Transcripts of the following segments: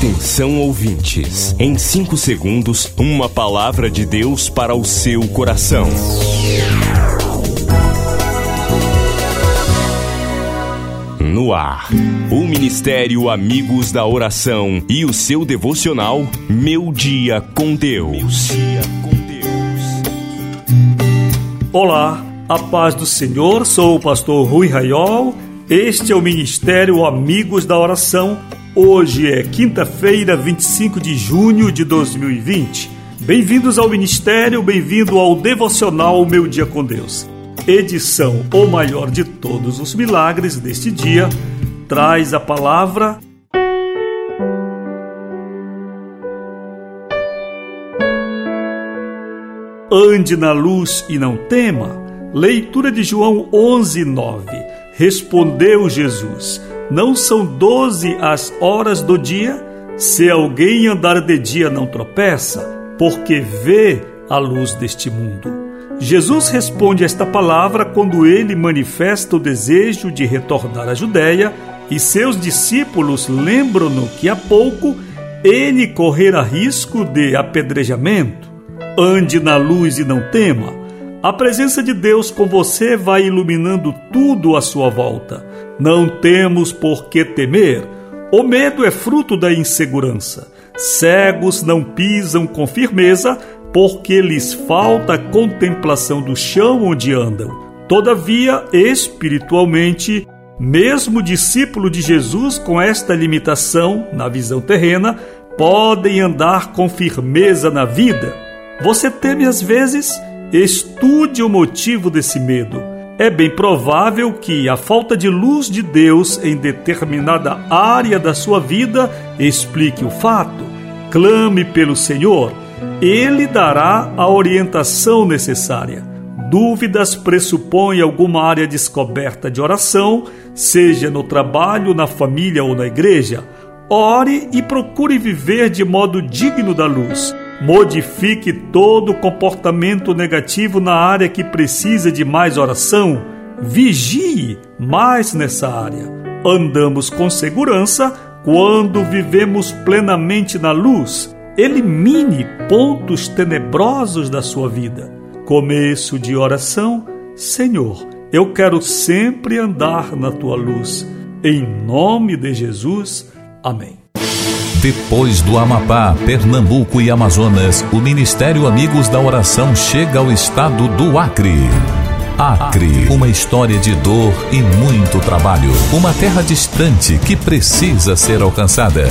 Atenção ouvintes, em 5 segundos, uma palavra de Deus para o seu coração. No ar, o Ministério Amigos da Oração e o seu devocional Meu Dia com Deus. Olá, a paz do Senhor, sou o pastor Rui Raiol. Este é o Ministério Amigos da Oração Hoje é quinta-feira, 25 de junho de 2020. Bem-vindos ao Ministério, bem-vindo ao Devocional Meu Dia com Deus. Edição O Maior de Todos os Milagres deste dia traz a palavra. Ande na luz e não tema. Leitura de João 11, 9. Respondeu Jesus não são doze as horas do dia? Se alguém andar de dia, não tropeça, porque vê a luz deste mundo. Jesus responde esta palavra quando ele manifesta o desejo de retornar à Judéia e seus discípulos lembram-no que há pouco ele correra risco de apedrejamento. Ande na luz e não tema. A presença de Deus com você vai iluminando tudo à sua volta. Não temos por que temer. O medo é fruto da insegurança. Cegos não pisam com firmeza porque lhes falta a contemplação do chão onde andam. Todavia, espiritualmente, mesmo discípulo de Jesus com esta limitação na visão terrena, podem andar com firmeza na vida. Você teme às vezes? Estude o motivo desse medo é bem provável que a falta de luz de Deus em determinada área da sua vida explique o fato. Clame pelo Senhor, ele dará a orientação necessária. Dúvidas pressupõem alguma área descoberta de oração, seja no trabalho, na família ou na igreja. Ore e procure viver de modo digno da luz Modifique todo comportamento negativo na área que precisa de mais oração. Vigie mais nessa área. Andamos com segurança quando vivemos plenamente na luz. Elimine pontos tenebrosos da sua vida. Começo de oração: Senhor, eu quero sempre andar na tua luz. Em nome de Jesus. Amém. Depois do Amapá, Pernambuco e Amazonas, o Ministério Amigos da Oração chega ao estado do Acre. Acre, uma história de dor e muito trabalho. Uma terra distante que precisa ser alcançada.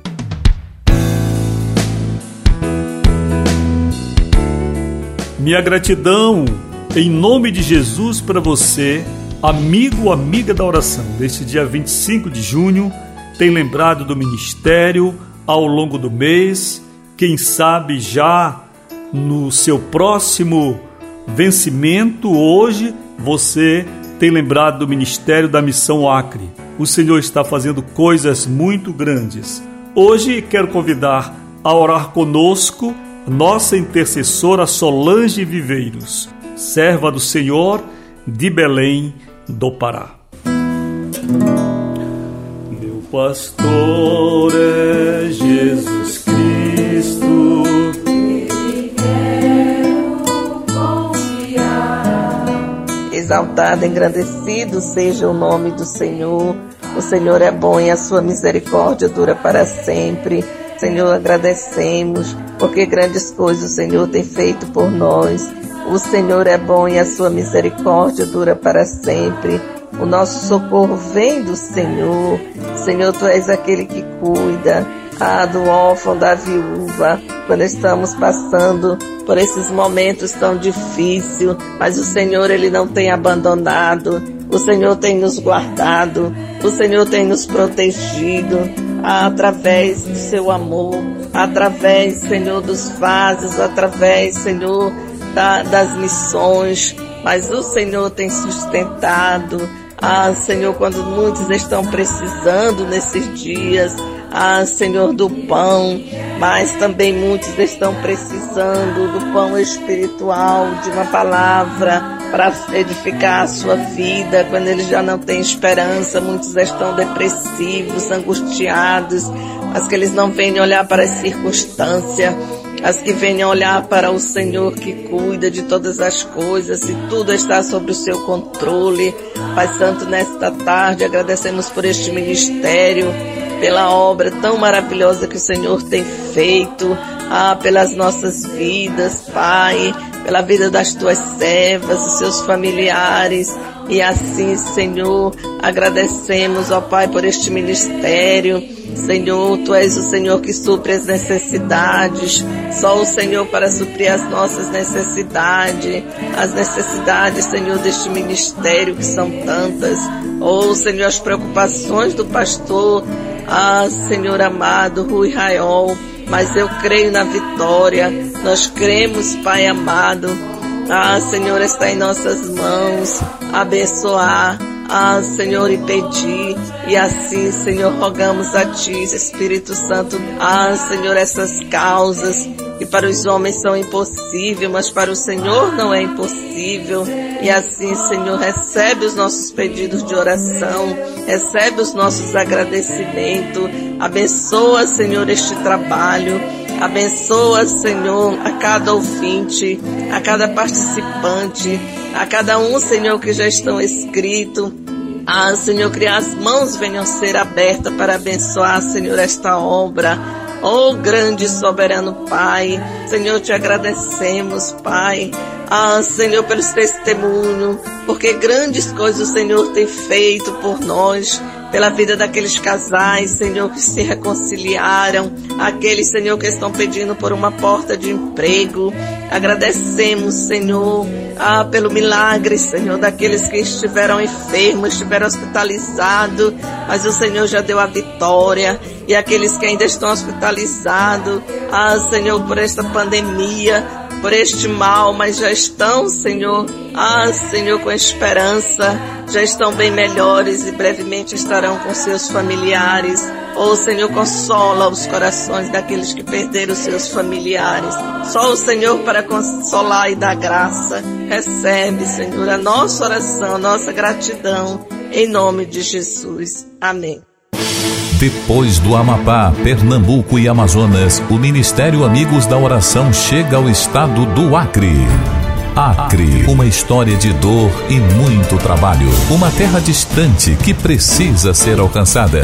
Minha gratidão em nome de Jesus para você, amigo, amiga da oração. Deste dia 25 de junho, tem lembrado do ministério ao longo do mês, quem sabe já no seu próximo vencimento hoje, você tem lembrado do ministério da missão Acre. O Senhor está fazendo coisas muito grandes. Hoje quero convidar a orar conosco nossa intercessora Solange Viveiros, serva do Senhor de Belém do Pará. Meu pastor é Jesus Cristo. exaltado, engrandecido seja o nome do Senhor. O Senhor é bom e a sua misericórdia dura para sempre. Senhor, agradecemos, porque grandes coisas o Senhor tem feito por nós. O Senhor é bom e a sua misericórdia dura para sempre. O nosso socorro vem do Senhor. Senhor, tu és aquele que cuida ah, do órfão, da viúva, quando estamos passando por esses momentos tão difíceis, mas o Senhor, Ele não tem abandonado, o Senhor tem nos guardado, o Senhor tem nos protegido através do seu amor, através, Senhor, dos vasos, através, Senhor, da, das missões, mas o Senhor tem sustentado, ah, Senhor, quando muitos estão precisando nesses dias, ah, Senhor, do pão, mas também muitos estão precisando do pão espiritual, de uma palavra para edificar a sua vida, quando eles já não têm esperança, muitos estão depressivos, angustiados, mas que eles não venham olhar para as circunstâncias, as que venham olhar para o Senhor que cuida de todas as coisas e tudo está sob o seu controle. Pai Santo, nesta tarde agradecemos por este ministério, pela obra tão maravilhosa que o Senhor tem feito, ah, pelas nossas vidas, Pai, pela vida das tuas servas, dos seus familiares. E assim, Senhor, agradecemos, ó Pai, por este ministério Senhor, Tu és o Senhor que supre as necessidades. Só o Senhor para suprir as nossas necessidades. As necessidades, Senhor, deste ministério que são tantas. Oh, Senhor, as preocupações do pastor. Ah, Senhor amado, Rui Raiol. Mas eu creio na vitória. Nós cremos, Pai amado. Ah, Senhor, está em nossas mãos. Abençoar ah, Senhor, e pedir. E assim, Senhor, rogamos a Ti, Espírito Santo. Ah, Senhor, essas causas que para os homens são impossíveis, mas para o Senhor não é impossível. E assim, Senhor, recebe os nossos pedidos de oração, recebe os nossos agradecimentos, abençoa, Senhor, este trabalho. Abençoa, Senhor, a cada ouvinte, a cada participante, a cada um, Senhor, que já estão escritos. Ah, Senhor, que as mãos venham ser abertas para abençoar, Senhor, esta obra. Oh, grande soberano Pai, Senhor, te agradecemos, Pai. Ah, Senhor, pelos testemunhos, porque grandes coisas o Senhor tem feito por nós pela vida daqueles casais, Senhor, que se reconciliaram, aqueles, Senhor, que estão pedindo por uma porta de emprego. Agradecemos, Senhor, ah, pelo milagre, Senhor, daqueles que estiveram enfermos, estiveram hospitalizados, mas o Senhor já deu a vitória. E aqueles que ainda estão hospitalizados, ah, Senhor, por esta pandemia, por este mal, mas já estão, Senhor, ah, Senhor, com esperança, já estão bem melhores e brevemente estarão com seus familiares. Oh, Senhor, consola os corações daqueles que perderam seus familiares. Só o Senhor para consolar e dar graça. Recebe, Senhor, a nossa oração, a nossa gratidão, em nome de Jesus. Amém. Depois do Amapá, Pernambuco e Amazonas, o Ministério Amigos da Oração chega ao estado do Acre. Acre, uma história de dor e muito trabalho. Uma terra distante que precisa ser alcançada.